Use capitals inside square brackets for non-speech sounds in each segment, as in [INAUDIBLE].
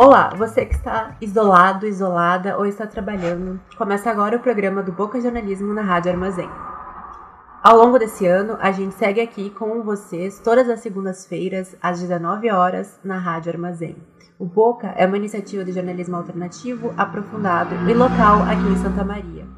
Olá, você que está isolado, isolada ou está trabalhando. Começa agora o programa do Boca Jornalismo na Rádio Armazém. Ao longo desse ano, a gente segue aqui com vocês todas as segundas-feiras às 19 horas na Rádio Armazém. O Boca é uma iniciativa de jornalismo alternativo, aprofundado e local aqui em Santa Maria.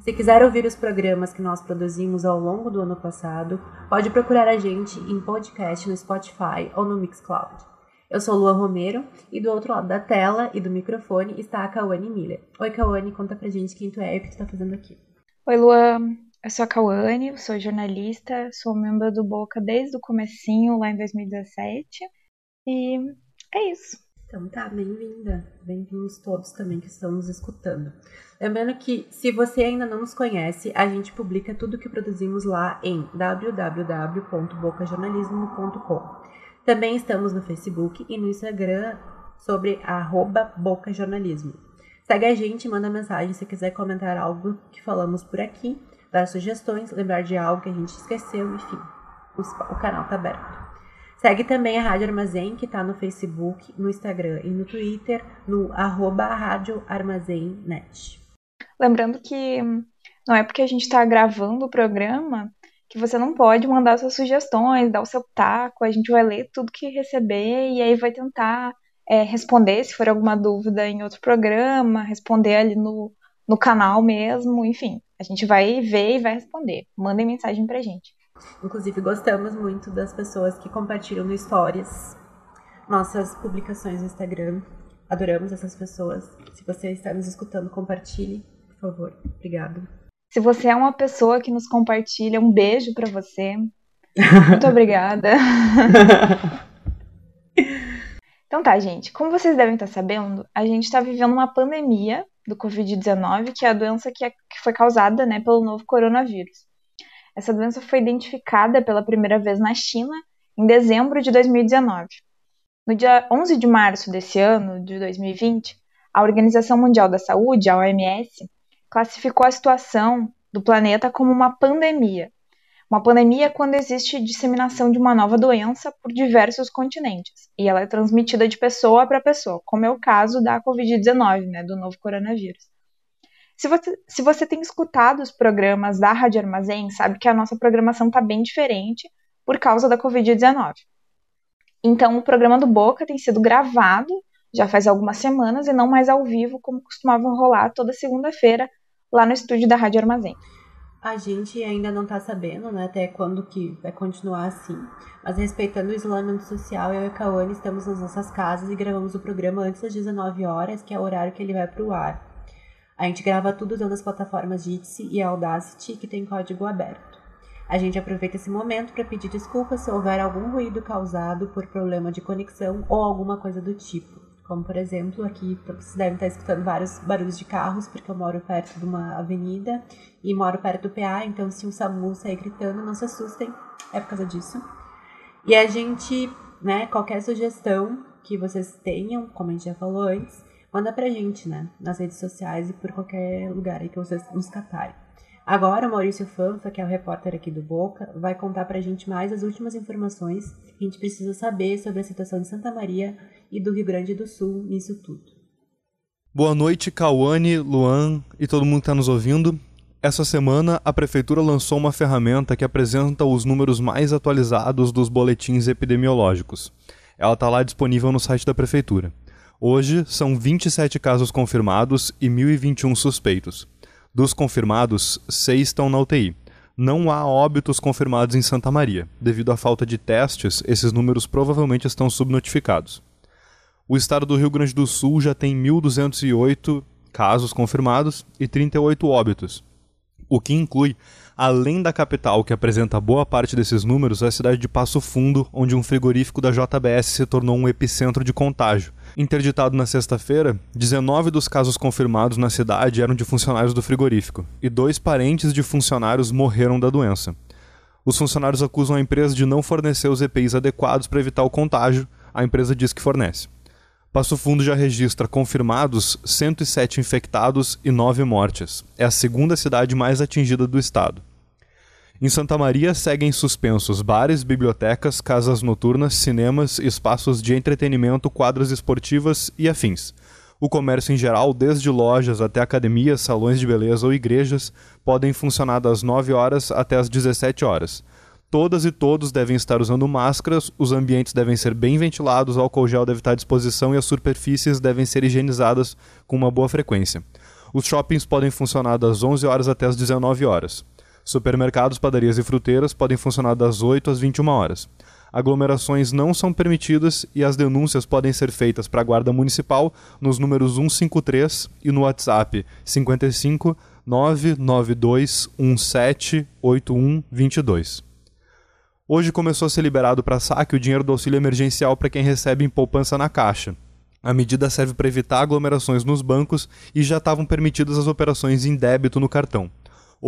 Se quiser ouvir os programas que nós produzimos ao longo do ano passado, pode procurar a gente em podcast no Spotify ou no Mixcloud. Eu sou Lua Romero e do outro lado da tela e do microfone está a Cauane Miller. Oi, Cauane, conta pra gente quem tu é e o que tu tá fazendo aqui. Oi, Lua. Eu sou a Cauane, sou jornalista, sou membro do Boca desde o comecinho, lá em 2017. E é isso. Então tá, bem-vinda. Bem-vindos todos também que estão nos escutando. Lembrando que, se você ainda não nos conhece, a gente publica tudo que produzimos lá em www.bocajornalismo.com. Também estamos no Facebook e no Instagram sobre arroba bocajornalismo. Segue a gente, manda mensagem se quiser comentar algo que falamos por aqui, dar sugestões, lembrar de algo que a gente esqueceu, enfim. O canal está aberto. Segue também a Rádio Armazém, que está no Facebook, no Instagram e no Twitter, no arroba Rádio Armazém Net. Lembrando que não é porque a gente está gravando o programa que você não pode mandar suas sugestões, dar o seu taco, a gente vai ler tudo que receber e aí vai tentar é, responder se for alguma dúvida em outro programa, responder ali no, no canal mesmo, enfim, a gente vai ver e vai responder. Mandem mensagem pra gente. Inclusive, gostamos muito das pessoas que compartilham no Stories nossas publicações no Instagram. Adoramos essas pessoas. Se você está nos escutando, compartilhe, por favor. Obrigado. Se você é uma pessoa que nos compartilha, um beijo para você. Muito [LAUGHS] obrigada. então tá, gente. Como vocês devem estar sabendo, a gente está vivendo uma pandemia do Covid-19, que é a doença que, é, que foi causada né, pelo novo coronavírus. Essa doença foi identificada pela primeira vez na China em dezembro de 2019. No dia 11 de março desse ano, de 2020, a Organização Mundial da Saúde, a OMS, classificou a situação do planeta como uma pandemia. Uma pandemia é quando existe disseminação de uma nova doença por diversos continentes e ela é transmitida de pessoa para pessoa, como é o caso da Covid-19, né, do novo coronavírus. Se você, se você tem escutado os programas da Rádio Armazém, sabe que a nossa programação está bem diferente por causa da Covid-19. Então, o programa do Boca tem sido gravado já faz algumas semanas e não mais ao vivo, como costumavam rolar toda segunda-feira lá no estúdio da Rádio Armazém. A gente ainda não tá sabendo, né, até quando que vai continuar assim. Mas respeitando o isolamento social, eu e a Cauane estamos nas nossas casas e gravamos o programa antes das 19 horas, que é o horário que ele vai pro ar. A gente grava tudo usando as plataformas Jitsi e Audacity, que tem código aberto. A gente aproveita esse momento para pedir desculpas se houver algum ruído causado por problema de conexão ou alguma coisa do tipo. Como, por exemplo, aqui vocês devem estar escutando vários barulhos de carros, porque eu moro perto de uma avenida e moro perto do PA, então se um SAMU sair gritando, não se assustem, é por causa disso. E a gente, né, qualquer sugestão que vocês tenham, como a gente já falou antes, manda pra gente, né, nas redes sociais e por qualquer lugar aí que vocês nos catarem. Agora, Maurício Fanfa, que é o repórter aqui do Boca, vai contar pra gente mais as últimas informações que a gente precisa saber sobre a situação de Santa Maria e do Rio Grande do Sul nisso tudo. Boa noite, Cauane, Luan e todo mundo que está nos ouvindo. Essa semana, a Prefeitura lançou uma ferramenta que apresenta os números mais atualizados dos boletins epidemiológicos. Ela está lá disponível no site da Prefeitura. Hoje, são 27 casos confirmados e 1.021 suspeitos. Dos confirmados, seis estão na UTI. Não há óbitos confirmados em Santa Maria. Devido à falta de testes, esses números provavelmente estão subnotificados. O estado do Rio Grande do Sul já tem 1.208 casos confirmados e 38 óbitos. o que inclui, além da capital que apresenta boa parte desses números, a cidade de Passo Fundo, onde um frigorífico da JBS se tornou um epicentro de contágio. Interditado na sexta-feira, 19 dos casos confirmados na cidade eram de funcionários do frigorífico, e dois parentes de funcionários morreram da doença. Os funcionários acusam a empresa de não fornecer os EPIs adequados para evitar o contágio, a empresa diz que fornece. Passo Fundo já registra confirmados 107 infectados e 9 mortes. É a segunda cidade mais atingida do estado. Em Santa Maria seguem suspensos bares, bibliotecas, casas noturnas, cinemas, espaços de entretenimento, quadras esportivas e afins. O comércio em geral, desde lojas até academias, salões de beleza ou igrejas, podem funcionar das 9 horas até as 17 horas. Todas e todos devem estar usando máscaras, os ambientes devem ser bem ventilados, o álcool gel deve estar à disposição e as superfícies devem ser higienizadas com uma boa frequência. Os shoppings podem funcionar das 11 horas até as 19 horas. Supermercados, padarias e fruteiras podem funcionar das 8 às 21 horas. Aglomerações não são permitidas e as denúncias podem ser feitas para a Guarda Municipal nos números 153 e no WhatsApp 55 992 17 8122. Hoje começou a ser liberado para saque o dinheiro do auxílio emergencial para quem recebe em poupança na Caixa. A medida serve para evitar aglomerações nos bancos e já estavam permitidas as operações em débito no cartão.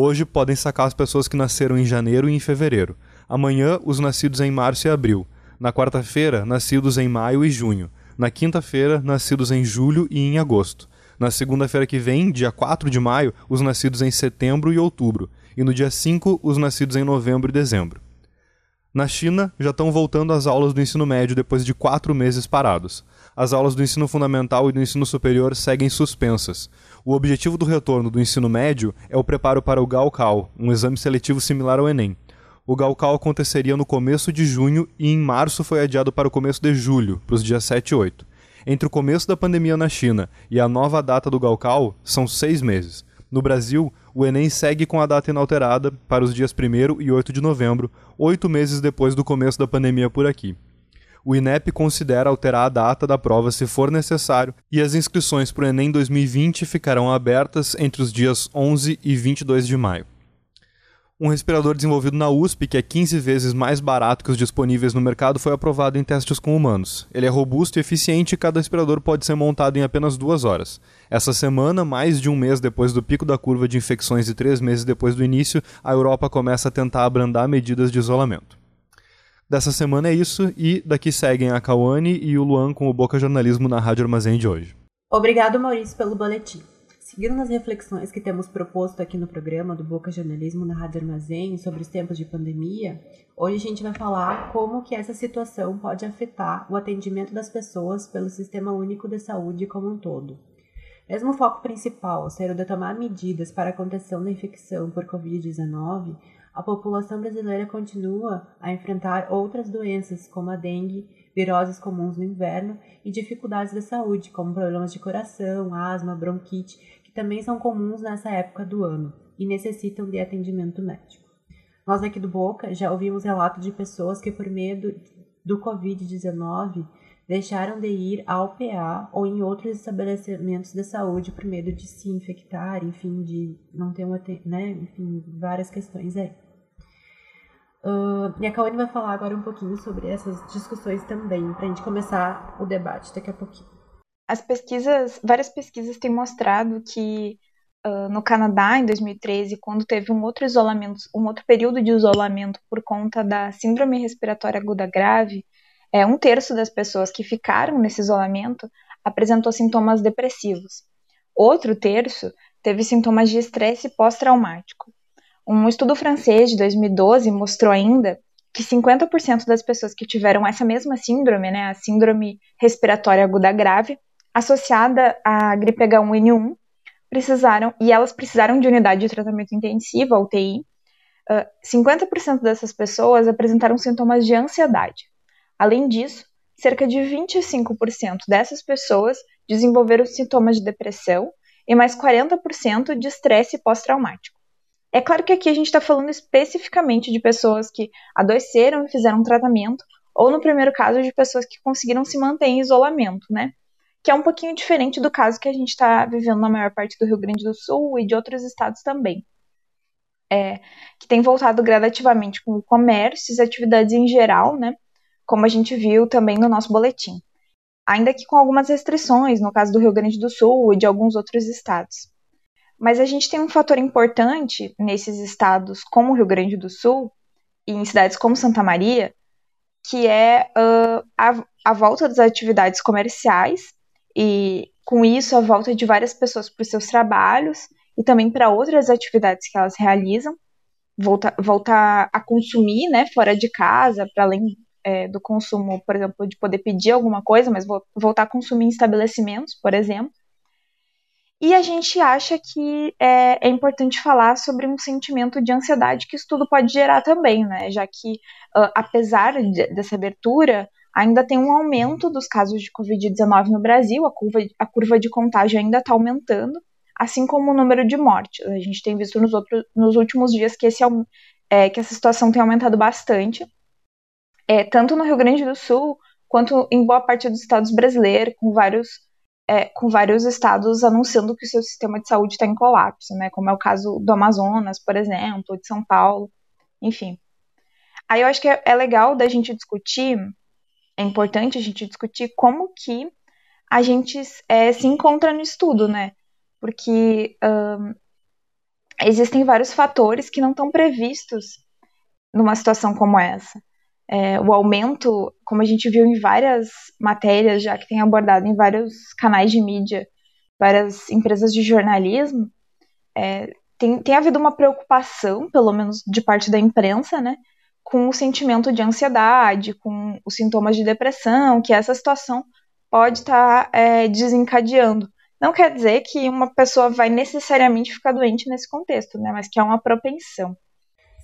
Hoje podem sacar as pessoas que nasceram em janeiro e em fevereiro. Amanhã, os nascidos em março e abril. Na quarta-feira, nascidos em maio e junho. Na quinta-feira, nascidos em julho e em agosto. Na segunda-feira que vem, dia 4 de maio, os nascidos em setembro e outubro. E no dia 5, os nascidos em novembro e dezembro. Na China, já estão voltando às aulas do ensino médio depois de quatro meses parados. As aulas do ensino fundamental e do ensino superior seguem suspensas. O objetivo do retorno do ensino médio é o preparo para o Gaokao, um exame seletivo similar ao Enem. O Gaokao aconteceria no começo de junho e em março foi adiado para o começo de julho, para os dias 7 e 8. Entre o começo da pandemia na China e a nova data do Gaokao, são seis meses. No Brasil, o Enem segue com a data inalterada para os dias 1 e 8 de novembro, oito meses depois do começo da pandemia por aqui. O INEP considera alterar a data da prova se for necessário e as inscrições para o Enem 2020 ficarão abertas entre os dias 11 e 22 de maio. Um respirador desenvolvido na USP, que é 15 vezes mais barato que os disponíveis no mercado, foi aprovado em testes com humanos. Ele é robusto e eficiente e cada respirador pode ser montado em apenas duas horas. Essa semana, mais de um mês depois do pico da curva de infecções e três meses depois do início, a Europa começa a tentar abrandar medidas de isolamento. Dessa semana é isso, e daqui seguem a Kawane e o Luan com o Boca Jornalismo na Rádio Armazém de hoje. Obrigado, Maurício, pelo boletim. Seguindo nas reflexões que temos proposto aqui no programa do Boca Jornalismo na Rádio Armazém sobre os tempos de pandemia, hoje a gente vai falar como que essa situação pode afetar o atendimento das pessoas pelo Sistema Único de Saúde como um todo. Mesmo o foco principal ser o de tomar medidas para a contenção da infecção por Covid-19, a população brasileira continua a enfrentar outras doenças como a dengue, viroses comuns no inverno e dificuldades de saúde, como problemas de coração, asma, bronquite, que também são comuns nessa época do ano e necessitam de atendimento médico. Nós aqui do Boca já ouvimos relatos de pessoas que, por medo do Covid-19, deixaram de ir ao PA ou em outros estabelecimentos de saúde por medo de se infectar, enfim, de não ter uma, né, enfim, várias questões aí. Uh, e a Kawane vai falar agora um pouquinho sobre essas discussões também, para a gente começar o debate daqui a pouquinho. As pesquisas, várias pesquisas têm mostrado que uh, no Canadá, em 2013, quando teve um outro isolamento, um outro período de isolamento por conta da síndrome respiratória aguda grave, é, um terço das pessoas que ficaram nesse isolamento apresentou sintomas depressivos. Outro terço teve sintomas de estresse pós-traumático. Um estudo francês de 2012 mostrou ainda que 50% das pessoas que tiveram essa mesma síndrome, né, a síndrome respiratória aguda grave, associada à gripe H1N1, precisaram, e elas precisaram de unidade de tratamento intensivo, UTI, uh, 50% dessas pessoas apresentaram sintomas de ansiedade. Além disso, cerca de 25% dessas pessoas desenvolveram sintomas de depressão e mais 40% de estresse pós-traumático. É claro que aqui a gente está falando especificamente de pessoas que adoeceram e fizeram um tratamento, ou no primeiro caso, de pessoas que conseguiram se manter em isolamento, né? que é um pouquinho diferente do caso que a gente está vivendo na maior parte do Rio Grande do Sul e de outros estados também. é, que tem voltado gradativamente com o comércio as atividades em geral, né? Como a gente viu também no nosso boletim. Ainda que com algumas restrições, no caso do Rio Grande do Sul e de alguns outros estados. Mas a gente tem um fator importante nesses estados, como o Rio Grande do Sul, e em cidades como Santa Maria, que é uh, a, a volta das atividades comerciais e, com isso, a volta de várias pessoas para os seus trabalhos e também para outras atividades que elas realizam, voltar, voltar a consumir, né, fora de casa, para além é, do consumo, por exemplo, de poder pedir alguma coisa, mas voltar a consumir em estabelecimentos, por exemplo. E a gente acha que é, é, importante falar sobre um sentimento de ansiedade que isso tudo pode gerar também, né? Já que, uh, apesar de, dessa abertura, ainda tem um aumento dos casos de Covid-19 no Brasil, a curva, a curva de contágio ainda está aumentando, assim como o número de mortes. A gente tem visto nos, outros, nos últimos dias que, esse, é, que essa situação tem aumentado bastante, é, tanto no Rio Grande do Sul quanto em boa parte dos estados brasileiros, com vários, é, com vários estados anunciando que o seu sistema de saúde está em colapso, né, como é o caso do Amazonas, por exemplo, de São Paulo, enfim. Aí eu acho que é, é legal da gente discutir, é importante a gente discutir como que a gente é, se encontra no estudo, né? porque um, existem vários fatores que não estão previstos numa situação como essa. É, o aumento, como a gente viu em várias matérias já que tem abordado em vários canais de mídia, várias empresas de jornalismo, é, tem, tem havido uma preocupação, pelo menos de parte da imprensa, né, com o sentimento de ansiedade, com os sintomas de depressão, que essa situação pode estar tá, é, desencadeando não quer dizer que uma pessoa vai necessariamente ficar doente nesse contexto, né? Mas que é uma propensão.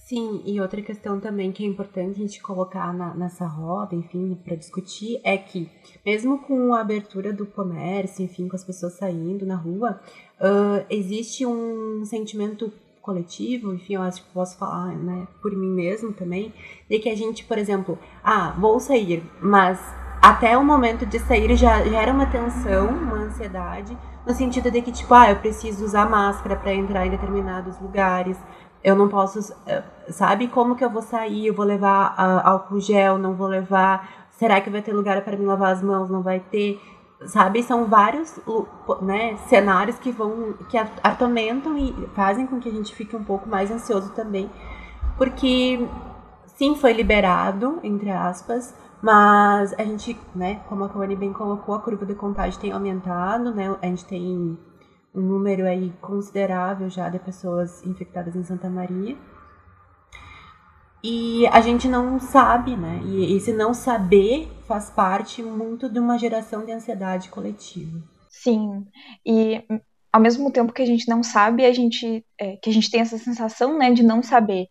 Sim, e outra questão também que é importante a gente colocar na, nessa roda, enfim, para discutir, é que mesmo com a abertura do comércio, enfim, com as pessoas saindo na rua, uh, existe um sentimento coletivo, enfim, eu acho que posso falar, né, por mim mesmo também, de que a gente, por exemplo, ah, vou sair, mas até o momento de sair já, já era uma tensão, uma ansiedade, no sentido de que, tipo, ah, eu preciso usar máscara para entrar em determinados lugares, eu não posso, eh, sabe como que eu vou sair, eu vou levar uh, álcool gel, não vou levar, será que vai ter lugar para me lavar as mãos, não vai ter, sabe, são vários, né, cenários que vão, que atormentam e fazem com que a gente fique um pouco mais ansioso também, porque, sim, foi liberado, entre aspas, mas a gente, né, como a Kawane bem colocou, a curva de contágio tem aumentado, né? A gente tem um número aí considerável já de pessoas infectadas em Santa Maria. E a gente não sabe, né? E esse não saber faz parte muito de uma geração de ansiedade coletiva. Sim. E ao mesmo tempo que a gente não sabe, a gente é, que a gente tem essa sensação, né, de não saber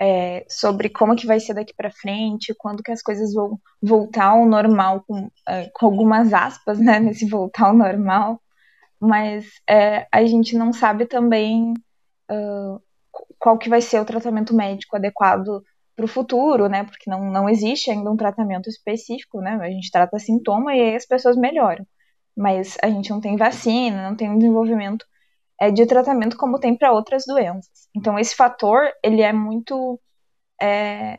é, sobre como que vai ser daqui para frente, quando que as coisas vão voltar ao normal, com, é, com algumas aspas, né, nesse voltar ao normal, mas é, a gente não sabe também uh, qual que vai ser o tratamento médico adequado para o futuro, né, porque não, não existe ainda um tratamento específico, né, a gente trata sintoma e aí as pessoas melhoram, mas a gente não tem vacina, não tem um desenvolvimento é, de tratamento como tem para outras doenças. Então esse fator ele é muito, é,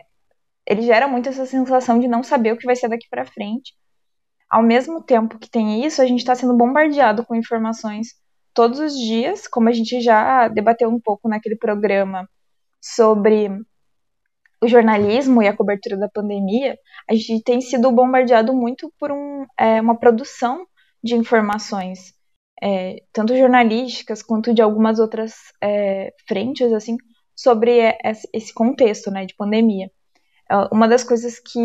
ele gera muito essa sensação de não saber o que vai ser daqui para frente. Ao mesmo tempo que tem isso, a gente está sendo bombardeado com informações todos os dias, como a gente já debateu um pouco naquele programa sobre o jornalismo e a cobertura da pandemia, a gente tem sido bombardeado muito por um, é, uma produção de informações é, tanto jornalísticas quanto de algumas outras é, frentes, assim, sobre esse contexto, né, de pandemia. É, uma das coisas que,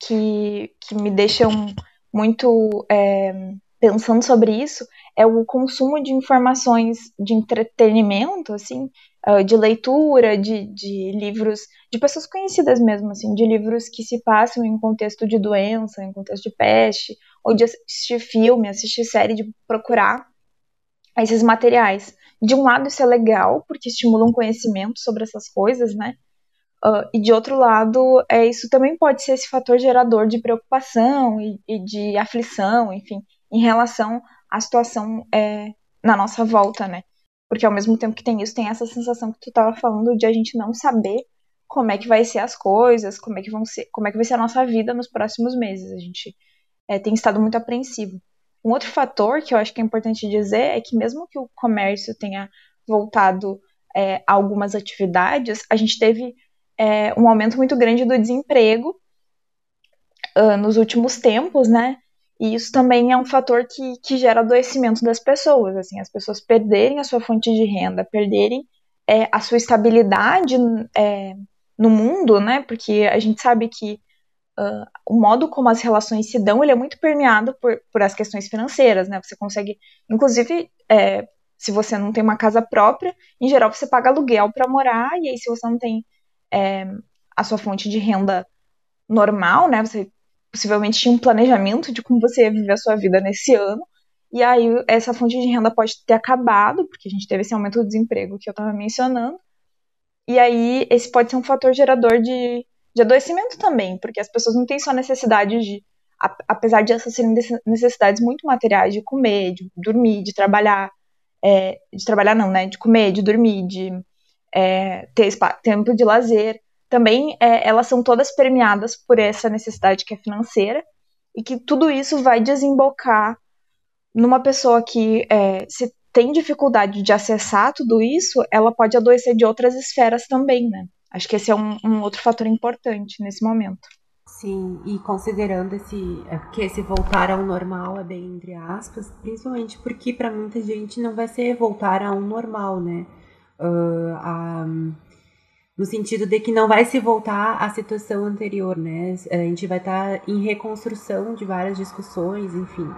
que, que me deixam muito é, pensando sobre isso é o consumo de informações de entretenimento, assim, é, de leitura, de, de livros, de pessoas conhecidas mesmo, assim, de livros que se passam em contexto de doença, em contexto de peste, ou de assistir filme, assistir série, de procurar esses materiais. De um lado, isso é legal, porque estimula um conhecimento sobre essas coisas, né? Uh, e de outro lado, é, isso também pode ser esse fator gerador de preocupação e, e de aflição, enfim, em relação à situação é, na nossa volta, né? Porque ao mesmo tempo que tem isso, tem essa sensação que tu estava falando de a gente não saber como é que vai ser as coisas, como é que vão ser, como é que vai ser a nossa vida nos próximos meses. A gente é, tem estado muito apreensivo. Um outro fator que eu acho que é importante dizer é que mesmo que o comércio tenha voltado é, a algumas atividades, a gente teve é, um aumento muito grande do desemprego uh, nos últimos tempos, né? E isso também é um fator que, que gera adoecimento das pessoas, assim, as pessoas perderem a sua fonte de renda, perderem é, a sua estabilidade é, no mundo, né? Porque a gente sabe que uh, o modo como as relações se dão, ele é muito permeado por, por as questões financeiras, né? Você consegue, inclusive, é, se você não tem uma casa própria, em geral você paga aluguel para morar, e aí se você não tem é, a sua fonte de renda normal, né? Você possivelmente tinha um planejamento de como você ia viver a sua vida nesse ano. E aí essa fonte de renda pode ter acabado, porque a gente teve esse aumento do desemprego que eu estava mencionando. E aí esse pode ser um fator gerador de, de adoecimento também, porque as pessoas não têm só necessidade de, apesar de essas serem necessidades muito materiais, de comer, de dormir, de trabalhar, é, de trabalhar não, né, de comer, de dormir, de é, ter tempo de lazer, também é, elas são todas premiadas por essa necessidade que é financeira e que tudo isso vai desembocar numa pessoa que é, se tem dificuldade de acessar tudo isso, ela pode adoecer de outras esferas também, né? Acho que esse é um, um outro fator importante nesse momento. Sim, e considerando esse é, que esse voltar ao normal é bem entre aspas, principalmente porque para muita gente não vai ser voltar ao normal, né? Uh, a, no sentido de que não vai se voltar à situação anterior, né? A gente vai estar tá em reconstrução de várias discussões, enfim.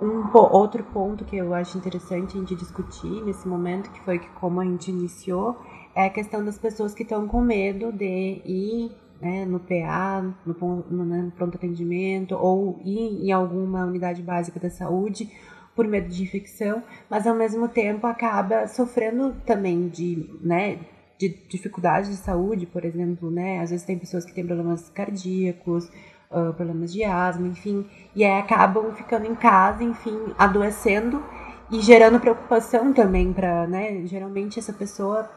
Um outro ponto que eu acho interessante a gente discutir nesse momento, que foi que como a gente iniciou, é a questão das pessoas que estão com medo de ir né, no PA, no, no, né, no pronto atendimento, ou ir em alguma unidade básica da saúde por medo de infecção, mas ao mesmo tempo acaba sofrendo também de, né, de dificuldades de saúde, por exemplo, né? Às vezes tem pessoas que têm problemas cardíacos, uh, problemas de asma, enfim, e aí acabam ficando em casa, enfim, adoecendo e gerando preocupação também para, né? Geralmente essa pessoa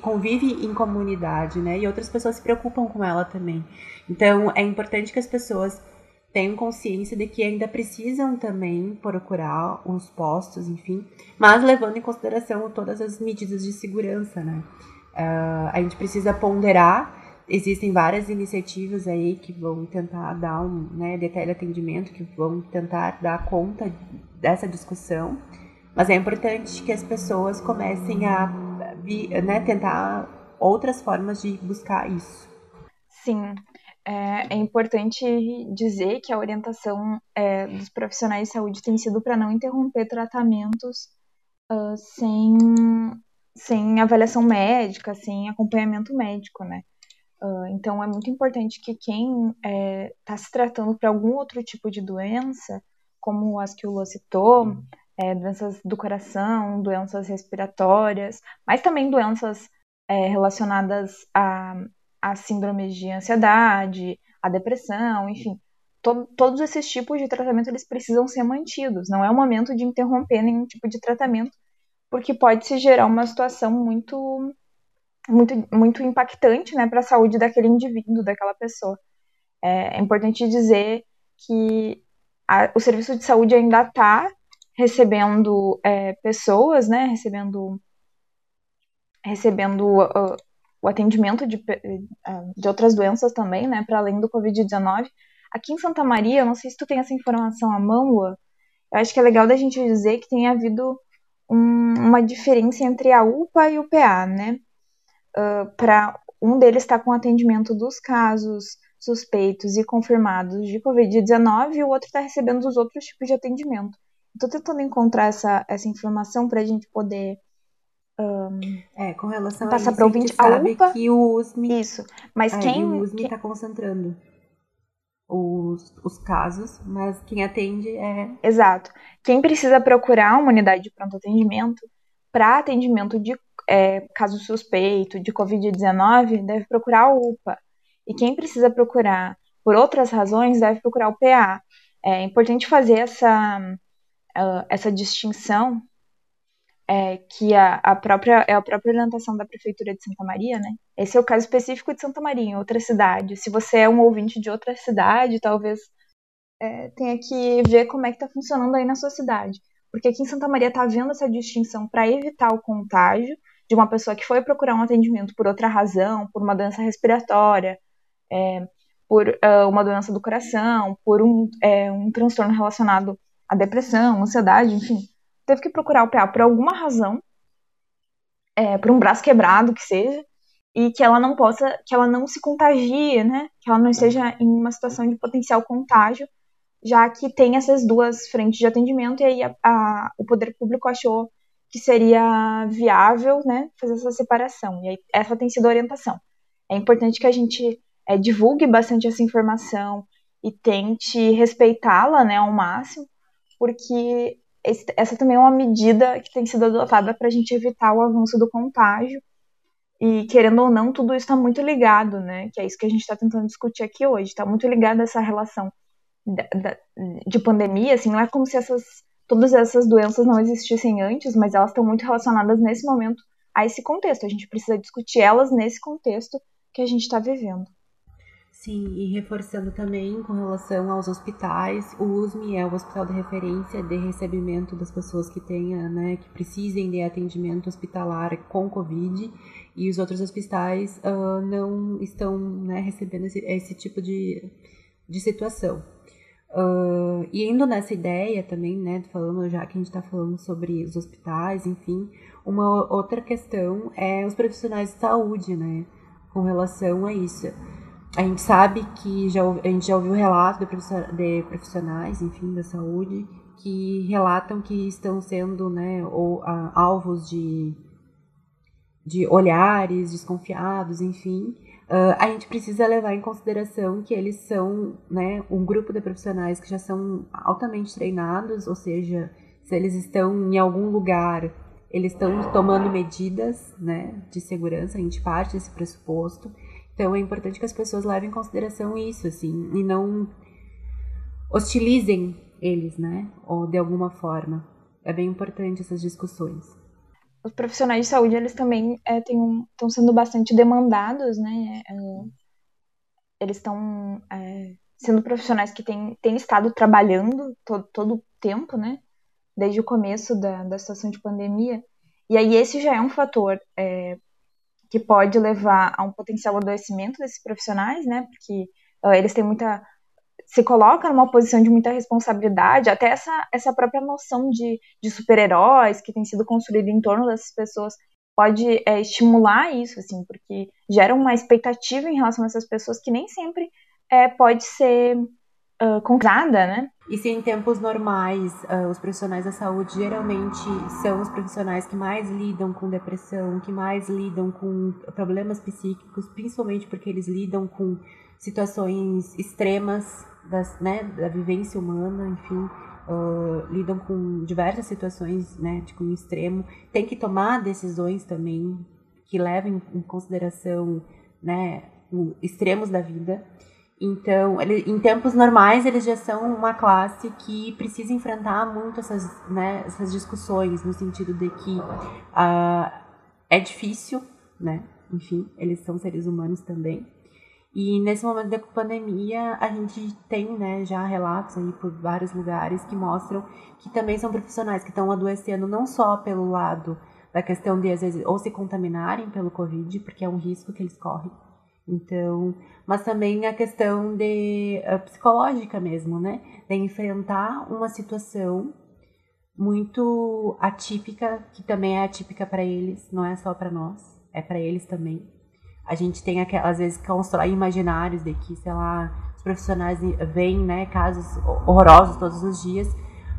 convive em comunidade, né? E outras pessoas se preocupam com ela também. Então é importante que as pessoas tenham consciência de que ainda precisam também procurar os postos, enfim, mas levando em consideração todas as medidas de segurança, né? Uh, a gente precisa ponderar. Existem várias iniciativas aí que vão tentar dar um, né, de teleatendimento, que vão tentar dar conta dessa discussão, mas é importante que as pessoas comecem a né, tentar outras formas de buscar isso. Sim, é, é importante dizer que a orientação é, dos profissionais de saúde tem sido para não interromper tratamentos uh, sem, sem avaliação médica, sem acompanhamento médico, né? Uh, então é muito importante que quem está é, tá se tratando para algum outro tipo de doença, como as que o Lua citou, é, doenças do coração, doenças respiratórias, mas também doenças é, relacionadas a as síndromes de ansiedade, a depressão, enfim, to todos esses tipos de tratamento eles precisam ser mantidos. Não é o momento de interromper nenhum tipo de tratamento, porque pode se gerar uma situação muito muito, muito impactante né, para a saúde daquele indivíduo, daquela pessoa. É, é importante dizer que a, o serviço de saúde ainda está recebendo é, pessoas, né, recebendo recebendo uh, o atendimento de, eh, de outras doenças também, né, para além do Covid-19. Aqui em Santa Maria, eu não sei se tu tem essa informação à mão, Lua, eu acho que é legal da gente dizer que tem havido um, uma diferença entre a UPA e o PA, né? Uh, para um deles está com atendimento dos casos suspeitos e confirmados de Covid-19 e o outro está recebendo os outros tipos de atendimento. Estou tentando encontrar essa, essa informação para a gente poder um, é, com relação passar para o ouvinte, a UPA, que o USME, isso, mas é, quem o USME está concentrando os, os casos, mas quem atende é exato. Quem precisa procurar uma unidade de pronto atendimento para atendimento de é, caso suspeito de Covid-19 deve procurar a UPA e quem precisa procurar por outras razões deve procurar o PA. É importante fazer essa uh, essa distinção é, que a, a própria é a própria orientação da prefeitura de Santa Maria, né? Esse é o caso específico de Santa Maria, em outra cidade. Se você é um ouvinte de outra cidade, talvez é, tenha que ver como é que está funcionando aí na sua cidade, porque aqui em Santa Maria está havendo essa distinção para evitar o contágio de uma pessoa que foi procurar um atendimento por outra razão, por uma doença respiratória, é, por uh, uma doença do coração, por um, é, um transtorno relacionado à depressão, ansiedade, enfim teve que procurar o PA por alguma razão, é, por um braço quebrado que seja, e que ela não possa, que ela não se contagie, né? Que ela não esteja em uma situação de potencial contágio, já que tem essas duas frentes de atendimento, e aí a, a, o poder público achou que seria viável, né, fazer essa separação. E aí essa tem sido a orientação. É importante que a gente é, divulgue bastante essa informação e tente respeitá-la, né, ao máximo, porque esse, essa também é uma medida que tem sido adotada para a gente evitar o avanço do contágio. E, querendo ou não, tudo isso está muito ligado, né? Que é isso que a gente está tentando discutir aqui hoje. Está muito ligado essa relação da, da, de pandemia, assim, não é como se essas, todas essas doenças não existissem antes, mas elas estão muito relacionadas nesse momento a esse contexto. A gente precisa discutir elas nesse contexto que a gente está vivendo. Sim, e reforçando também com relação aos hospitais, o USME é o hospital de referência de recebimento das pessoas que tenha, né, que precisem de atendimento hospitalar com Covid, e os outros hospitais uh, não estão né, recebendo esse, esse, tipo de, de situação. Uh, e indo nessa ideia também, né, falando já que a gente está falando sobre os hospitais, enfim, uma outra questão é os profissionais de saúde, né, com relação a isso a gente sabe que já, a gente já ouviu relatos de profissionais, enfim, da saúde, que relatam que estão sendo né, ou, a, alvos de, de olhares desconfiados, enfim. Uh, a gente precisa levar em consideração que eles são né, um grupo de profissionais que já são altamente treinados, ou seja, se eles estão em algum lugar, eles estão tomando medidas né, de segurança, a gente parte desse pressuposto. Então é importante que as pessoas levem em consideração isso, assim, e não hostilizem eles, né? Ou de alguma forma. É bem importante essas discussões. Os profissionais de saúde, eles também é, estão sendo bastante demandados, né? É, eles estão é, sendo profissionais que têm, têm estado trabalhando todo, todo o tempo, né? Desde o começo da, da situação de pandemia. E aí esse já é um fator é, que pode levar a um potencial adoecimento desses profissionais, né? Porque uh, eles têm muita se coloca numa posição de muita responsabilidade, até essa, essa própria noção de, de super-heróis que tem sido construída em torno dessas pessoas pode é, estimular isso, assim, porque gera uma expectativa em relação a essas pessoas que nem sempre é, pode ser uh, concrada, né? E se em tempos normais uh, os profissionais da saúde geralmente são os profissionais que mais lidam com depressão, que mais lidam com problemas psíquicos, principalmente porque eles lidam com situações extremas das, né, da vivência humana, enfim, uh, lidam com diversas situações né, de cunho extremo, tem que tomar decisões também que levem em consideração né, extremos da vida. Então, ele, em tempos normais, eles já são uma classe que precisa enfrentar muito essas, né, essas discussões, no sentido de que uh, é difícil, né? Enfim, eles são seres humanos também. E nesse momento da pandemia, a gente tem né, já relatos aí por vários lugares que mostram que também são profissionais que estão adoecendo não só pelo lado da questão de, às vezes, ou se contaminarem pelo Covid, porque é um risco que eles correm, então, mas também a questão de uh, psicológica mesmo, né? De enfrentar uma situação muito atípica, que também é atípica para eles, não é só para nós, é para eles também. A gente tem às vezes constrói imaginários de que, sei lá, os profissionais veem, né, casos horrorosos todos os dias,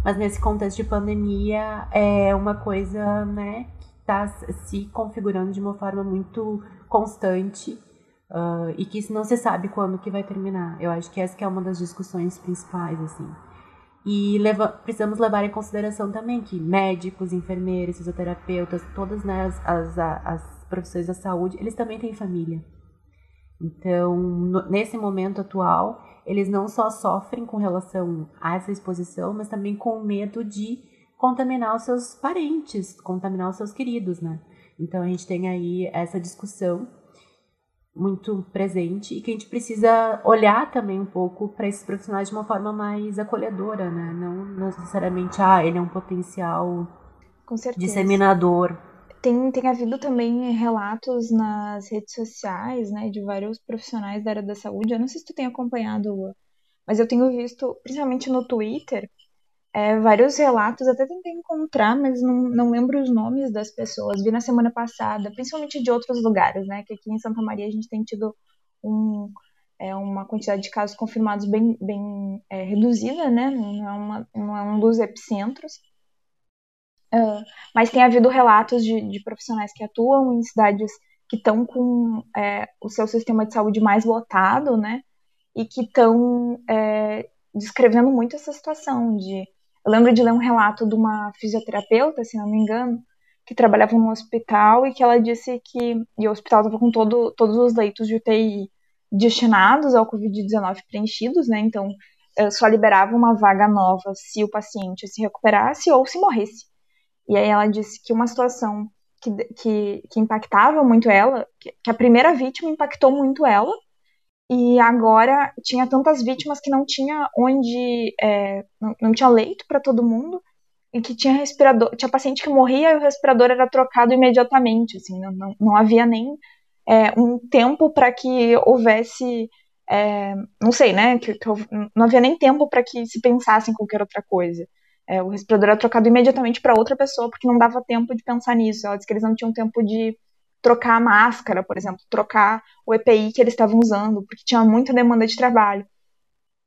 mas nesse contexto de pandemia é uma coisa, né, que está se configurando de uma forma muito constante Uh, e que não se sabe quando que vai terminar. Eu acho que essa que é uma das discussões principais, assim. E leva, precisamos levar em consideração também que médicos, enfermeiros, fisioterapeutas, todas né, as, as, as profissões da saúde, eles também têm família. Então, no, nesse momento atual, eles não só sofrem com relação a essa exposição, mas também com medo de contaminar os seus parentes, contaminar os seus queridos, né? Então a gente tem aí essa discussão muito presente e que a gente precisa olhar também um pouco para esses profissionais de uma forma mais acolhedora, né? Não necessariamente, ah, ele é um potencial disseminador. Tem, tem havido também relatos nas redes sociais, né, de vários profissionais da área da saúde. Eu não sei se tu tem acompanhado, mas eu tenho visto, principalmente no Twitter, é, vários relatos, até tentei encontrar, mas não, não lembro os nomes das pessoas. Vi na semana passada, principalmente de outros lugares, né? Que aqui em Santa Maria a gente tem tido um, é, uma quantidade de casos confirmados bem, bem é, reduzida, né? Não é, uma, não é um dos epicentros. Uh, mas tem havido relatos de, de profissionais que atuam em cidades que estão com é, o seu sistema de saúde mais lotado, né? E que estão é, descrevendo muito essa situação de eu lembro de ler um relato de uma fisioterapeuta, se não me engano, que trabalhava num hospital e que ela disse que e o hospital estava com todo, todos os leitos de UTI destinados ao Covid-19 preenchidos, né? Então eh, só liberava uma vaga nova se o paciente se recuperasse ou se morresse. E aí ela disse que uma situação que, que, que impactava muito ela, que, que a primeira vítima impactou muito ela, e agora tinha tantas vítimas que não tinha onde é, não, não, tinha leito para todo mundo e que tinha respirador tinha paciente que morria e o respirador era trocado imediatamente assim não, não, não havia nem é, um tempo para que houvesse é, não sei né que, que, não havia nem tempo para que se pensasse em qualquer outra coisa. É, o respirador era trocado imediatamente para outra pessoa porque não dava tempo de pensar nisso. Ela disse que eles não tinham tempo de trocar a máscara, por exemplo, trocar o EPI que eles estavam usando, porque tinha muita demanda de trabalho.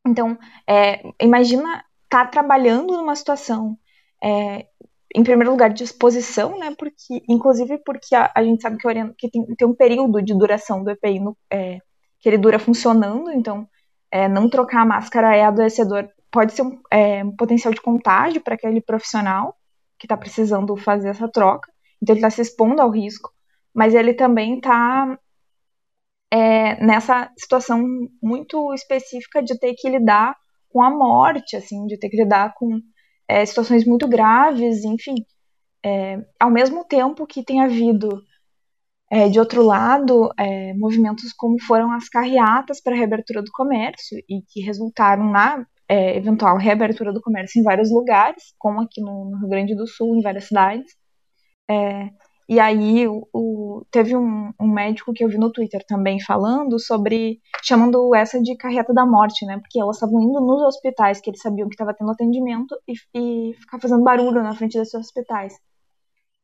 Então, é, imagina estar tá trabalhando numa situação, é, em primeiro lugar, de exposição, né? Porque, inclusive, porque a, a gente sabe que, que tem, tem, um período de duração do EPI no, é, que ele dura funcionando, então é, não trocar a máscara é adoecedor, pode ser um, é, um potencial de contágio para aquele profissional que está precisando fazer essa troca, então ele está se expondo ao risco mas ele também está é, nessa situação muito específica de ter que lidar com a morte, assim, de ter que lidar com é, situações muito graves, enfim. É, ao mesmo tempo que tem havido, é, de outro lado, é, movimentos como foram as carreatas para a reabertura do comércio e que resultaram na é, eventual reabertura do comércio em vários lugares, como aqui no, no Rio Grande do Sul, em várias cidades. E aí o, o teve um, um, médico que eu vi no Twitter também falando sobre, chamando essa de carreta da morte, né? Porque elas estavam indo nos hospitais que eles sabiam que estava tendo atendimento e, e ficar fazendo barulho na frente desses hospitais.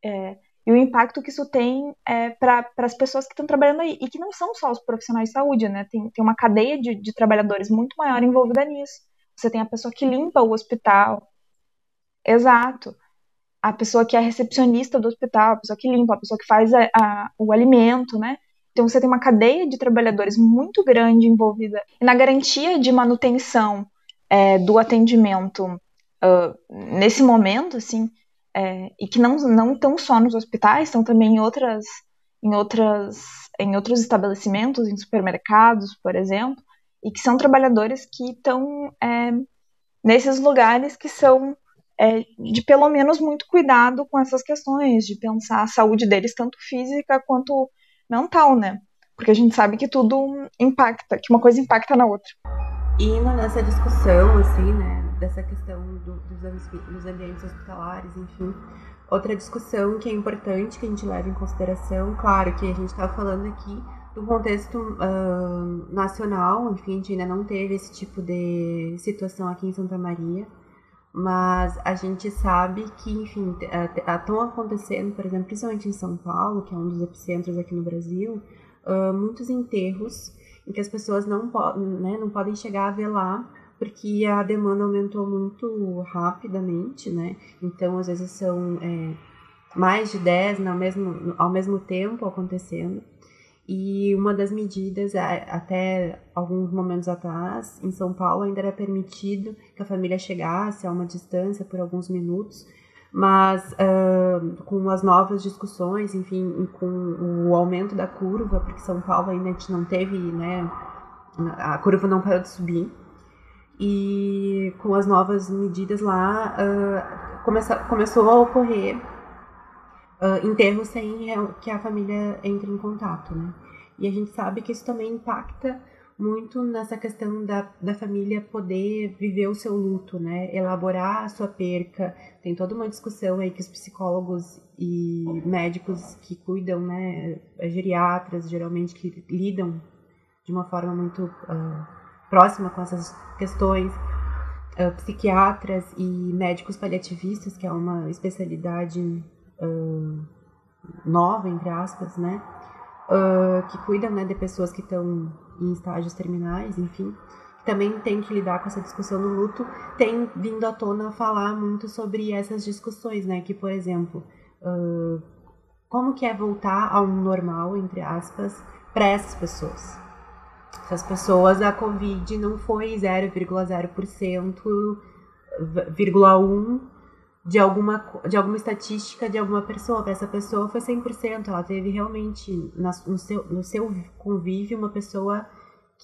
É, e o impacto que isso tem é, para as pessoas que estão trabalhando aí, e que não são só os profissionais de saúde, né? Tem, tem uma cadeia de, de trabalhadores muito maior envolvida nisso. Você tem a pessoa que limpa o hospital. Exato a pessoa que é recepcionista do hospital, a pessoa que limpa, a pessoa que faz a, a, o alimento, né? Então você tem uma cadeia de trabalhadores muito grande envolvida na garantia de manutenção é, do atendimento uh, nesse momento, assim, é, e que não não estão só nos hospitais, estão também em outras em outras em outros estabelecimentos, em supermercados, por exemplo, e que são trabalhadores que estão é, nesses lugares que são é, de pelo menos muito cuidado com essas questões, de pensar a saúde deles, tanto física quanto mental, né? Porque a gente sabe que tudo impacta, que uma coisa impacta na outra. Indo nessa discussão, assim, né, dessa questão do, dos, dos ambientes hospitalares, enfim, outra discussão que é importante que a gente leva em consideração, claro que a gente está falando aqui do contexto uh, nacional, enfim, a gente ainda não teve esse tipo de situação aqui em Santa Maria, mas a gente sabe que, enfim, estão acontecendo, por exemplo, principalmente em São Paulo, que é um dos epicentros aqui no Brasil, uh, muitos enterros em que as pessoas não, po né, não podem chegar a velar porque a demanda aumentou muito rapidamente, né? Então, às vezes são é, mais de 10 ao mesmo, ao mesmo tempo acontecendo. E uma das medidas, até alguns momentos atrás, em São Paulo, ainda era permitido que a família chegasse a uma distância por alguns minutos, mas uh, com as novas discussões, enfim, com o aumento da curva, porque São Paulo ainda a gente não teve, né, a curva não parou de subir, e com as novas medidas lá, uh, começa, começou a ocorrer uh, enterros sem que a família entre em contato, né? E a gente sabe que isso também impacta muito nessa questão da, da família poder viver o seu luto, né? Elaborar a sua perca. Tem toda uma discussão aí que os psicólogos e médicos que cuidam, né? Geriatras, geralmente, que lidam de uma forma muito uh, próxima com essas questões. Uh, psiquiatras e médicos paliativistas, que é uma especialidade uh, nova, entre aspas, né? Uh, que cuidam né, de pessoas que estão em estágios terminais, enfim, também tem que lidar com essa discussão no luto, tem vindo à tona falar muito sobre essas discussões, né? Que, por exemplo, uh, como que é voltar ao normal, entre aspas, para essas pessoas? Essas pessoas, a Covid não foi 0,0%, 1 de alguma, de alguma estatística de alguma pessoa. Para essa pessoa foi 100%. Ela teve realmente no seu, no seu convívio uma pessoa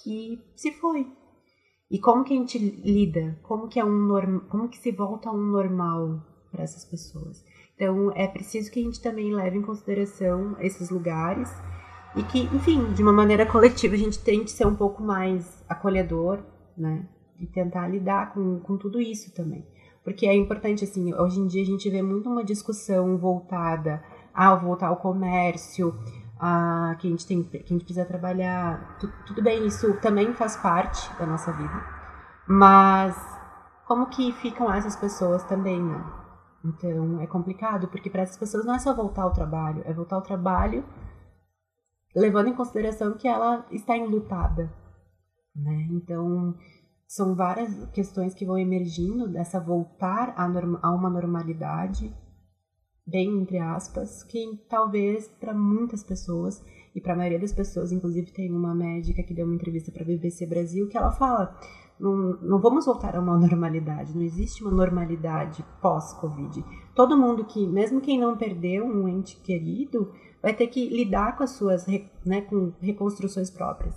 que se foi. E como que a gente lida? Como que é um norm, como que se volta a um normal para essas pessoas? Então é preciso que a gente também leve em consideração esses lugares e que, enfim, de uma maneira coletiva a gente tente ser um pouco mais acolhedor, né? E tentar lidar com, com tudo isso também. Porque é importante, assim, hoje em dia a gente vê muito uma discussão voltada a voltar ao comércio, a, que, a gente tem, que a gente precisa trabalhar. Tu, tudo bem, isso também faz parte da nossa vida. Mas como que ficam essas pessoas também, né? Então é complicado, porque para essas pessoas não é só voltar ao trabalho, é voltar ao trabalho levando em consideração que ela está enlutada, né? Então são várias questões que vão emergindo dessa voltar a, a uma normalidade, bem entre aspas, que talvez para muitas pessoas e para a maioria das pessoas, inclusive tem uma médica que deu uma entrevista para a BBC Brasil que ela fala não, não vamos voltar a uma normalidade, não existe uma normalidade pós-Covid. Todo mundo que, mesmo quem não perdeu um ente querido, vai ter que lidar com as suas né, com reconstruções próprias.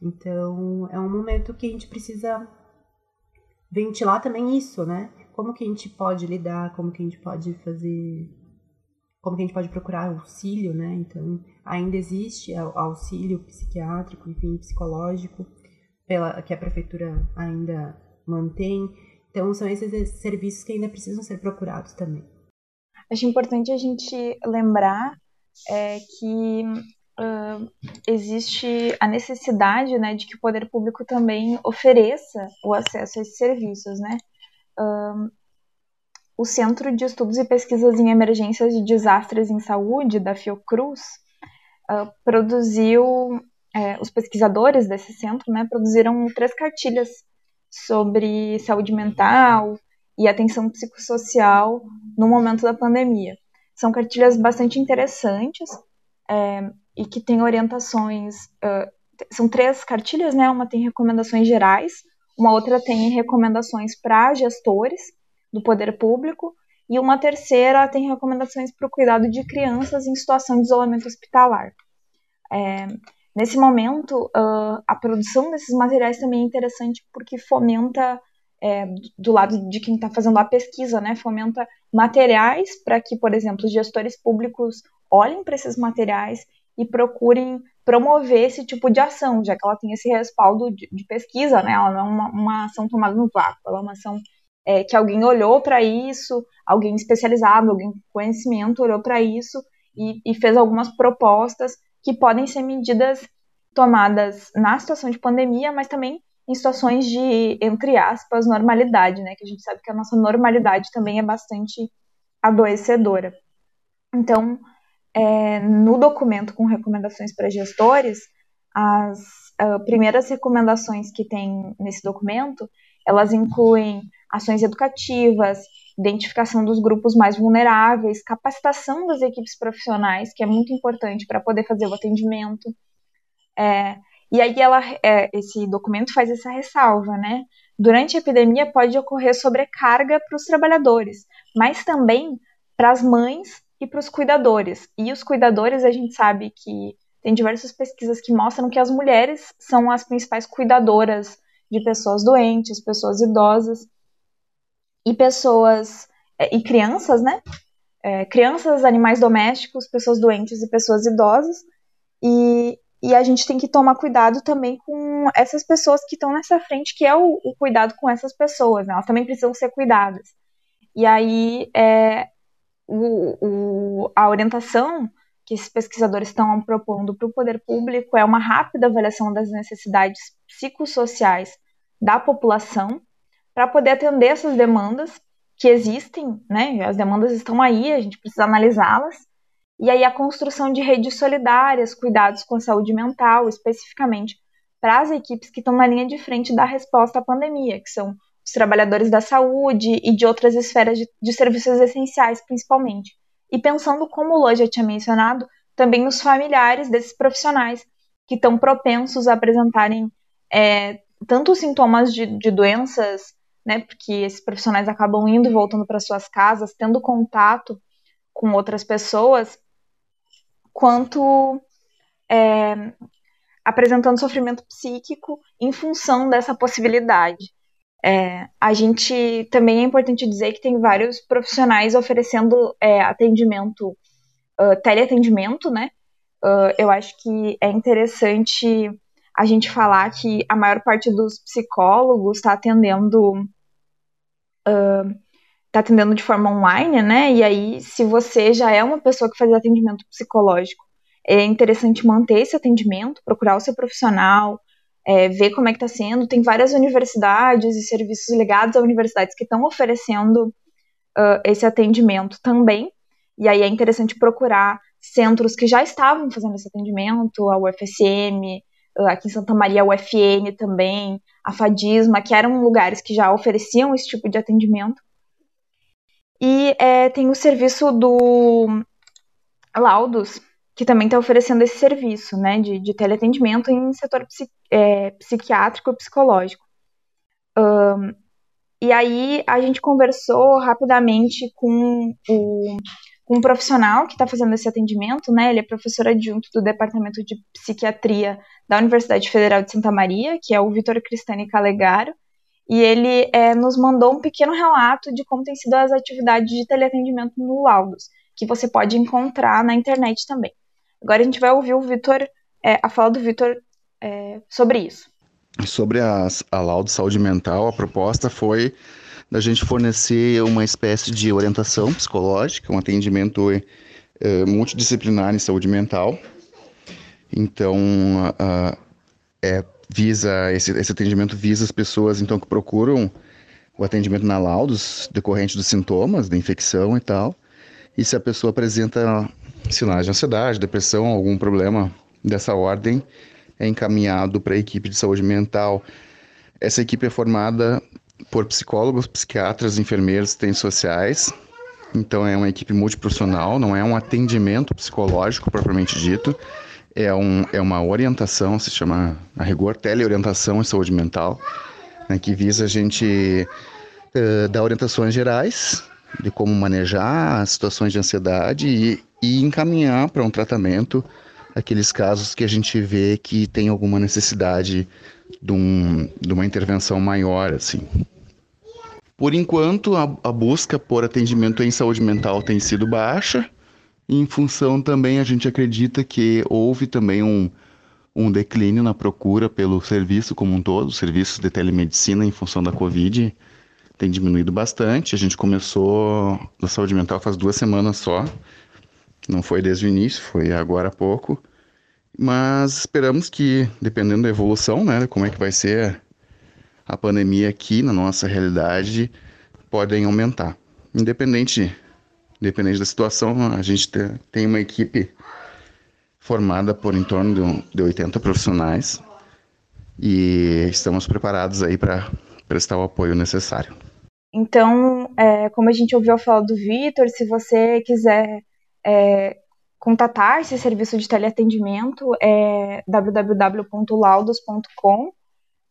Então, é um momento que a gente precisa ventilar também isso, né? Como que a gente pode lidar, como que a gente pode fazer, como que a gente pode procurar auxílio, né? Então, ainda existe auxílio psiquiátrico, enfim, psicológico, pela, que a prefeitura ainda mantém. Então, são esses serviços que ainda precisam ser procurados também. Acho importante a gente lembrar é, que existe a necessidade né, de que o poder público também ofereça o acesso a esses serviços. Né? O Centro de Estudos e Pesquisas em Emergências de Desastres em Saúde, da Fiocruz, uh, produziu, é, os pesquisadores desse centro né, produziram três cartilhas sobre saúde mental e atenção psicossocial no momento da pandemia. São cartilhas bastante interessantes, é, e que tem orientações. Uh, são três cartilhas, né? Uma tem recomendações gerais, uma outra tem recomendações para gestores do poder público, e uma terceira tem recomendações para o cuidado de crianças em situação de isolamento hospitalar. É, nesse momento, uh, a produção desses materiais também é interessante porque fomenta, é, do lado de quem está fazendo a pesquisa, né, fomenta materiais para que, por exemplo, gestores públicos olhem para esses materiais e procurem promover esse tipo de ação, já que ela tem esse respaldo de, de pesquisa, né? Ela não é uma, uma, ação tomada no vácuo, ela é uma ação é, que alguém olhou para isso, alguém especializado, alguém com conhecimento olhou para isso e, e fez algumas propostas que podem ser medidas tomadas na situação de pandemia, mas também em situações de, entre aspas, normalidade, né? Que a gente sabe que a nossa normalidade também é bastante adoecedora. Então, é, no documento com recomendações para gestores, as uh, primeiras recomendações que tem nesse documento, elas incluem ações educativas, identificação dos grupos mais vulneráveis, capacitação das equipes profissionais, que é muito importante para poder fazer o atendimento. É, e aí ela, é, esse documento faz essa ressalva, né? Durante a epidemia pode ocorrer sobrecarga para os trabalhadores, mas também para as mães e para os cuidadores. E os cuidadores, a gente sabe que tem diversas pesquisas que mostram que as mulheres são as principais cuidadoras de pessoas doentes, pessoas idosas e pessoas é, e crianças, né? É, crianças, animais domésticos, pessoas doentes e pessoas idosas. E, e a gente tem que tomar cuidado também com essas pessoas que estão nessa frente, que é o, o cuidado com essas pessoas, né? Elas também precisam ser cuidadas. E aí, é, o, o, a orientação que esses pesquisadores estão propondo para o poder público é uma rápida avaliação das necessidades psicossociais da população para poder atender essas demandas que existem, né? As demandas estão aí, a gente precisa analisá-las e aí a construção de redes solidárias, cuidados com a saúde mental, especificamente para as equipes que estão na linha de frente da resposta à pandemia, que são os trabalhadores da saúde e de outras esferas de, de serviços essenciais, principalmente. E pensando, como o Lô já tinha mencionado, também nos familiares desses profissionais que estão propensos a apresentarem é, tanto sintomas de, de doenças, né, porque esses profissionais acabam indo e voltando para suas casas, tendo contato com outras pessoas, quanto é, apresentando sofrimento psíquico em função dessa possibilidade. É, a gente também é importante dizer que tem vários profissionais oferecendo é, atendimento, uh, teleatendimento, né? Uh, eu acho que é interessante a gente falar que a maior parte dos psicólogos está atendendo uh, tá atendendo de forma online, né? E aí, se você já é uma pessoa que faz atendimento psicológico, é interessante manter esse atendimento, procurar o seu profissional, é, ver como é que está sendo. Tem várias universidades e serviços ligados a universidades que estão oferecendo uh, esse atendimento também. E aí é interessante procurar centros que já estavam fazendo esse atendimento, a UFSM, aqui em Santa Maria, a UFN também, a FADISMA, que eram lugares que já ofereciam esse tipo de atendimento. E é, tem o serviço do Laudos, que também está oferecendo esse serviço né, de, de teleatendimento em setor psi, é, psiquiátrico e psicológico. Um, e aí a gente conversou rapidamente com o com um profissional que está fazendo esse atendimento, né? Ele é professor adjunto do Departamento de Psiquiatria da Universidade Federal de Santa Maria, que é o Vitor Cristani Calegaro, e ele é, nos mandou um pequeno relato de como tem sido as atividades de teleatendimento no Laudos, que você pode encontrar na internet também. Agora a gente vai ouvir o Vitor, é, a fala do Vitor é, sobre isso. Sobre a, a laudo saúde mental, a proposta foi da gente fornecer uma espécie de orientação psicológica, um atendimento é, multidisciplinar em saúde mental. Então, é, visa esse, esse atendimento visa as pessoas então que procuram o atendimento na laudos decorrente dos sintomas da infecção e tal. E se a pessoa apresenta sinais de ansiedade, depressão, algum problema dessa ordem, é encaminhado para a equipe de saúde mental. Essa equipe é formada por psicólogos, psiquiatras, enfermeiros, assistentes sociais. Então é uma equipe multiprofissional, não é um atendimento psicológico propriamente dito é, um, é uma orientação, se chama a rigor teleorientação em saúde mental, né, que visa a gente uh, dar orientações gerais de como manejar situações de ansiedade e, e encaminhar para um tratamento aqueles casos que a gente vê que tem alguma necessidade de, um, de uma intervenção maior, assim. Por enquanto, a, a busca por atendimento em saúde mental tem sido baixa, em função também, a gente acredita que houve também um, um declínio na procura pelo serviço como um todo, os serviços de telemedicina em função da Covid tem diminuído bastante. A gente começou na saúde mental faz duas semanas só, não foi desde o início, foi agora há pouco. Mas esperamos que, dependendo da evolução, né, como é que vai ser a pandemia aqui na nossa realidade, podem aumentar. Independente Independente da situação, a gente tem uma equipe formada por em torno de 80 profissionais e estamos preparados aí para prestar o apoio necessário. Então, é, como a gente ouviu a fala do Vitor, se você quiser é, contatar esse serviço de teleatendimento, é www.laudos.com.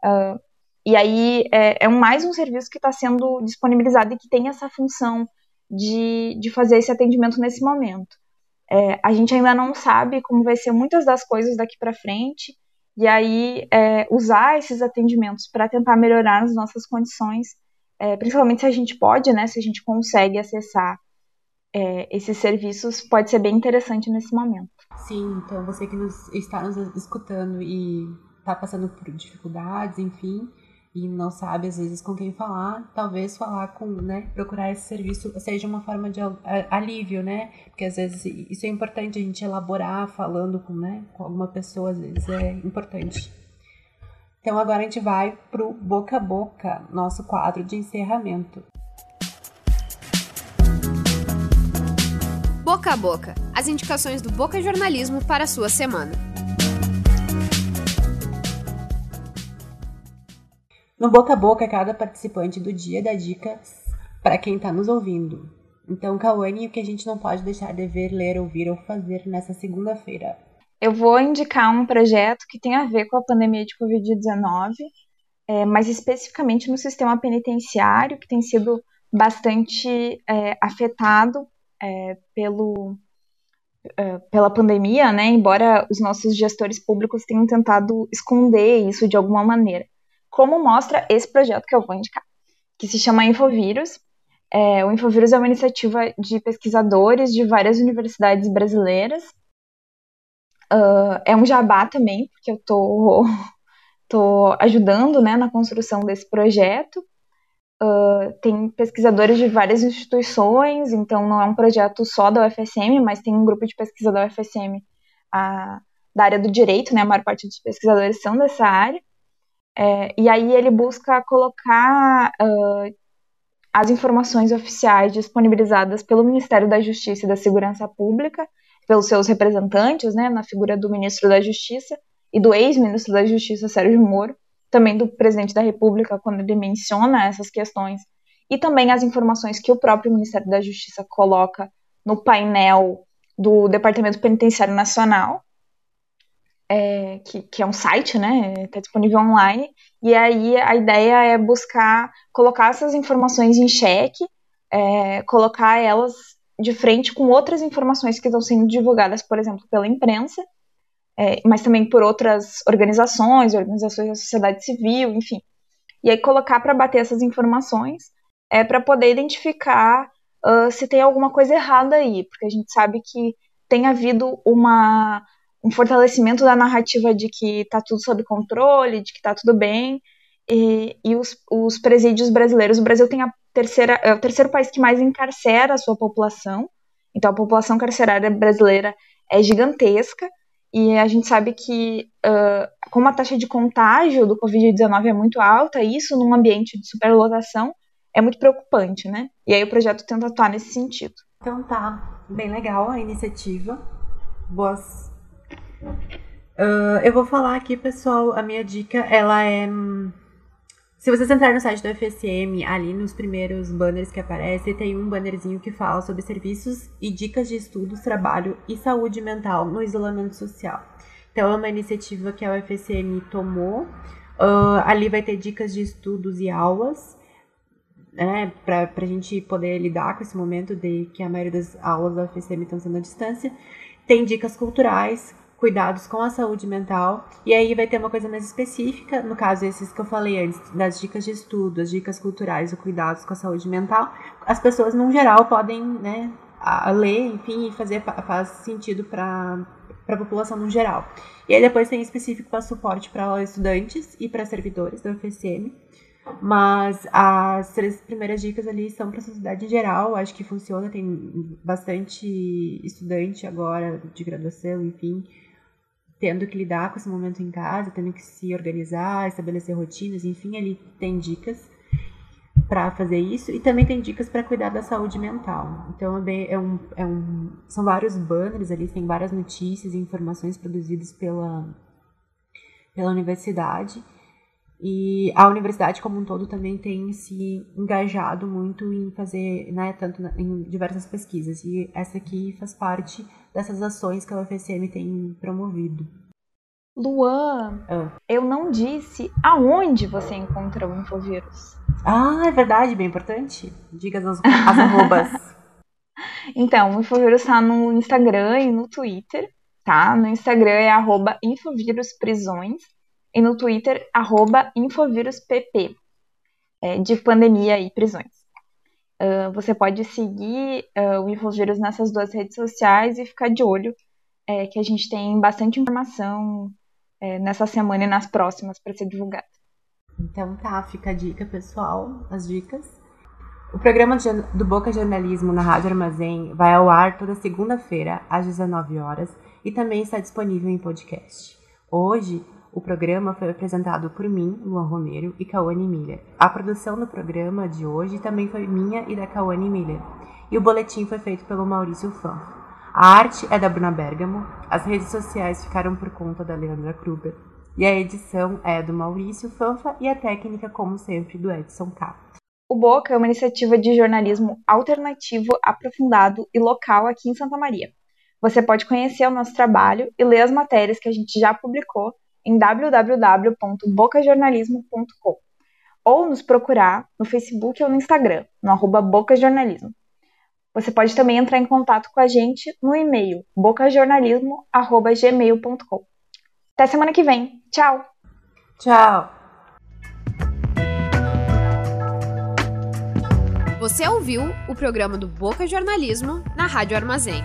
Uh, e aí é, é mais um serviço que está sendo disponibilizado e que tem essa função de, de fazer esse atendimento nesse momento. É, a gente ainda não sabe como vai ser muitas das coisas daqui para frente, e aí é, usar esses atendimentos para tentar melhorar as nossas condições é, principalmente se a gente pode, né, se a gente consegue acessar é, esses serviços, pode ser bem interessante nesse momento. Sim, então você que nos, está nos escutando e está passando por dificuldades, enfim, e não sabe às vezes com quem falar, talvez falar com, né, procurar esse serviço seja uma forma de alívio, né? Porque às vezes isso é importante a gente elaborar falando com, né, com alguma pessoa, às vezes é importante. Então agora a gente vai pro boca a boca, nosso quadro de encerramento. Boca a boca, as indicações do Boca Jornalismo para a sua semana. No boca a boca, cada participante do dia dá dicas para quem está nos ouvindo. Então, Cauane, o que a gente não pode deixar de ver, ler, ouvir ou fazer nessa segunda-feira? Eu vou indicar um projeto que tem a ver com a pandemia de Covid-19, é, mas especificamente no sistema penitenciário, que tem sido bastante é, afetado é, pelo, é, pela pandemia, né? Embora os nossos gestores públicos tenham tentado esconder isso de alguma maneira como mostra esse projeto que eu vou indicar, que se chama Infovírus. É, o Infovírus é uma iniciativa de pesquisadores de várias universidades brasileiras. Uh, é um jabá também, porque eu tô, [LAUGHS] tô ajudando né, na construção desse projeto. Uh, tem pesquisadores de várias instituições, então não é um projeto só da UFSM, mas tem um grupo de pesquisa da UFSM a, da área do direito, né? A maior parte dos pesquisadores são dessa área. É, e aí ele busca colocar uh, as informações oficiais disponibilizadas pelo Ministério da Justiça e da Segurança Pública, pelos seus representantes, né, na figura do ministro da Justiça e do ex-ministro da Justiça, Sérgio Moro, também do presidente da República, quando ele menciona essas questões, e também as informações que o próprio Ministério da Justiça coloca no painel do Departamento Penitenciário Nacional, é, que, que, é um site, né? Está disponível online. E aí a ideia é buscar colocar essas informações em xeque, é, colocar elas de frente com outras informações que estão sendo divulgadas, por exemplo, pela imprensa, é, mas também por outras organizações, organizações da sociedade civil, enfim. E aí colocar para bater essas informações é para poder identificar uh, se tem alguma coisa errada aí, porque a gente sabe que tem havido uma um fortalecimento da narrativa de que está tudo sob controle, de que está tudo bem, e, e os, os, presídios brasileiros. O Brasil tem a terceira, é o terceiro país que mais encarcera a sua população, então a população carcerária brasileira é gigantesca, e a gente sabe que, uh, como a taxa de contágio do Covid-19 é muito alta, isso num ambiente de superlotação é muito preocupante, né? E aí o projeto tenta atuar nesse sentido. Então tá, bem legal a iniciativa. Boas Uh, eu vou falar aqui, pessoal, a minha dica, ela é... Se vocês entrarem no site do FSM, ali nos primeiros banners que aparecem, tem um bannerzinho que fala sobre serviços e dicas de estudos, trabalho e saúde mental no isolamento social. Então, é uma iniciativa que a UFSM tomou. Uh, ali vai ter dicas de estudos e aulas, né, para a gente poder lidar com esse momento de que a maioria das aulas da UFSM estão sendo à distância. Tem dicas culturais, cuidados com a saúde mental. E aí vai ter uma coisa mais específica, no caso esses que eu falei antes, das dicas de estudo, as dicas culturais, o cuidados com a saúde mental. As pessoas, no geral, podem né, ler, enfim, e fazer faz sentido para para a população no geral. E aí depois tem específico para suporte para estudantes e para servidores da UFSM. Mas as três primeiras dicas ali são para a sociedade em geral, acho que funciona, tem bastante estudante agora de graduação, enfim, tendo que lidar com esse momento em casa, tendo que se organizar, estabelecer rotinas, enfim, ele tem dicas para fazer isso e também tem dicas para cuidar da saúde mental. Então é, é, um, é um, são vários banners ali, tem várias notícias e informações produzidas pela, pela universidade. E a universidade como um todo também tem se engajado muito em fazer, né, tanto em diversas pesquisas. E essa aqui faz parte dessas ações que a UFSM tem promovido. Luan, ah. eu não disse aonde você encontra o Infovírus. Ah, é verdade, bem importante. Diga as, as arrobas. [LAUGHS] [LAUGHS] então, o Infovírus está no Instagram e no Twitter, tá? No Instagram é arroba Infovírusprisões e no Twitter, arroba InfovirusPP. é, de pandemia e prisões. Uh, você pode seguir uh, o Infovírus nessas duas redes sociais e ficar de olho, é, que a gente tem bastante informação é, nessa semana e nas próximas para ser divulgada. Então tá, fica a dica, pessoal, as dicas. O programa do Boca Jornalismo na Rádio Armazém vai ao ar toda segunda-feira, às 19 horas, e também está disponível em podcast. Hoje, o programa foi apresentado por mim, Luan Romero e Cauane Miller. A produção do programa de hoje também foi minha e da Cauane Miller. E o boletim foi feito pelo Maurício Fan. A arte é da Bruna Bergamo, as redes sociais ficaram por conta da Leandra Kruber. E a edição é do Maurício Fanfa e a técnica, como sempre, do Edson K. O Boca é uma iniciativa de jornalismo alternativo, aprofundado e local aqui em Santa Maria. Você pode conhecer o nosso trabalho e ler as matérias que a gente já publicou em www.bocajornalismo.com ou nos procurar no Facebook ou no Instagram, no arroba bocajornalismo. Você pode também entrar em contato com a gente no e-mail bocajornalismo.gmail.com. Até semana que vem. Tchau! Tchau! Você ouviu o programa do Boca Jornalismo na Rádio Armazém.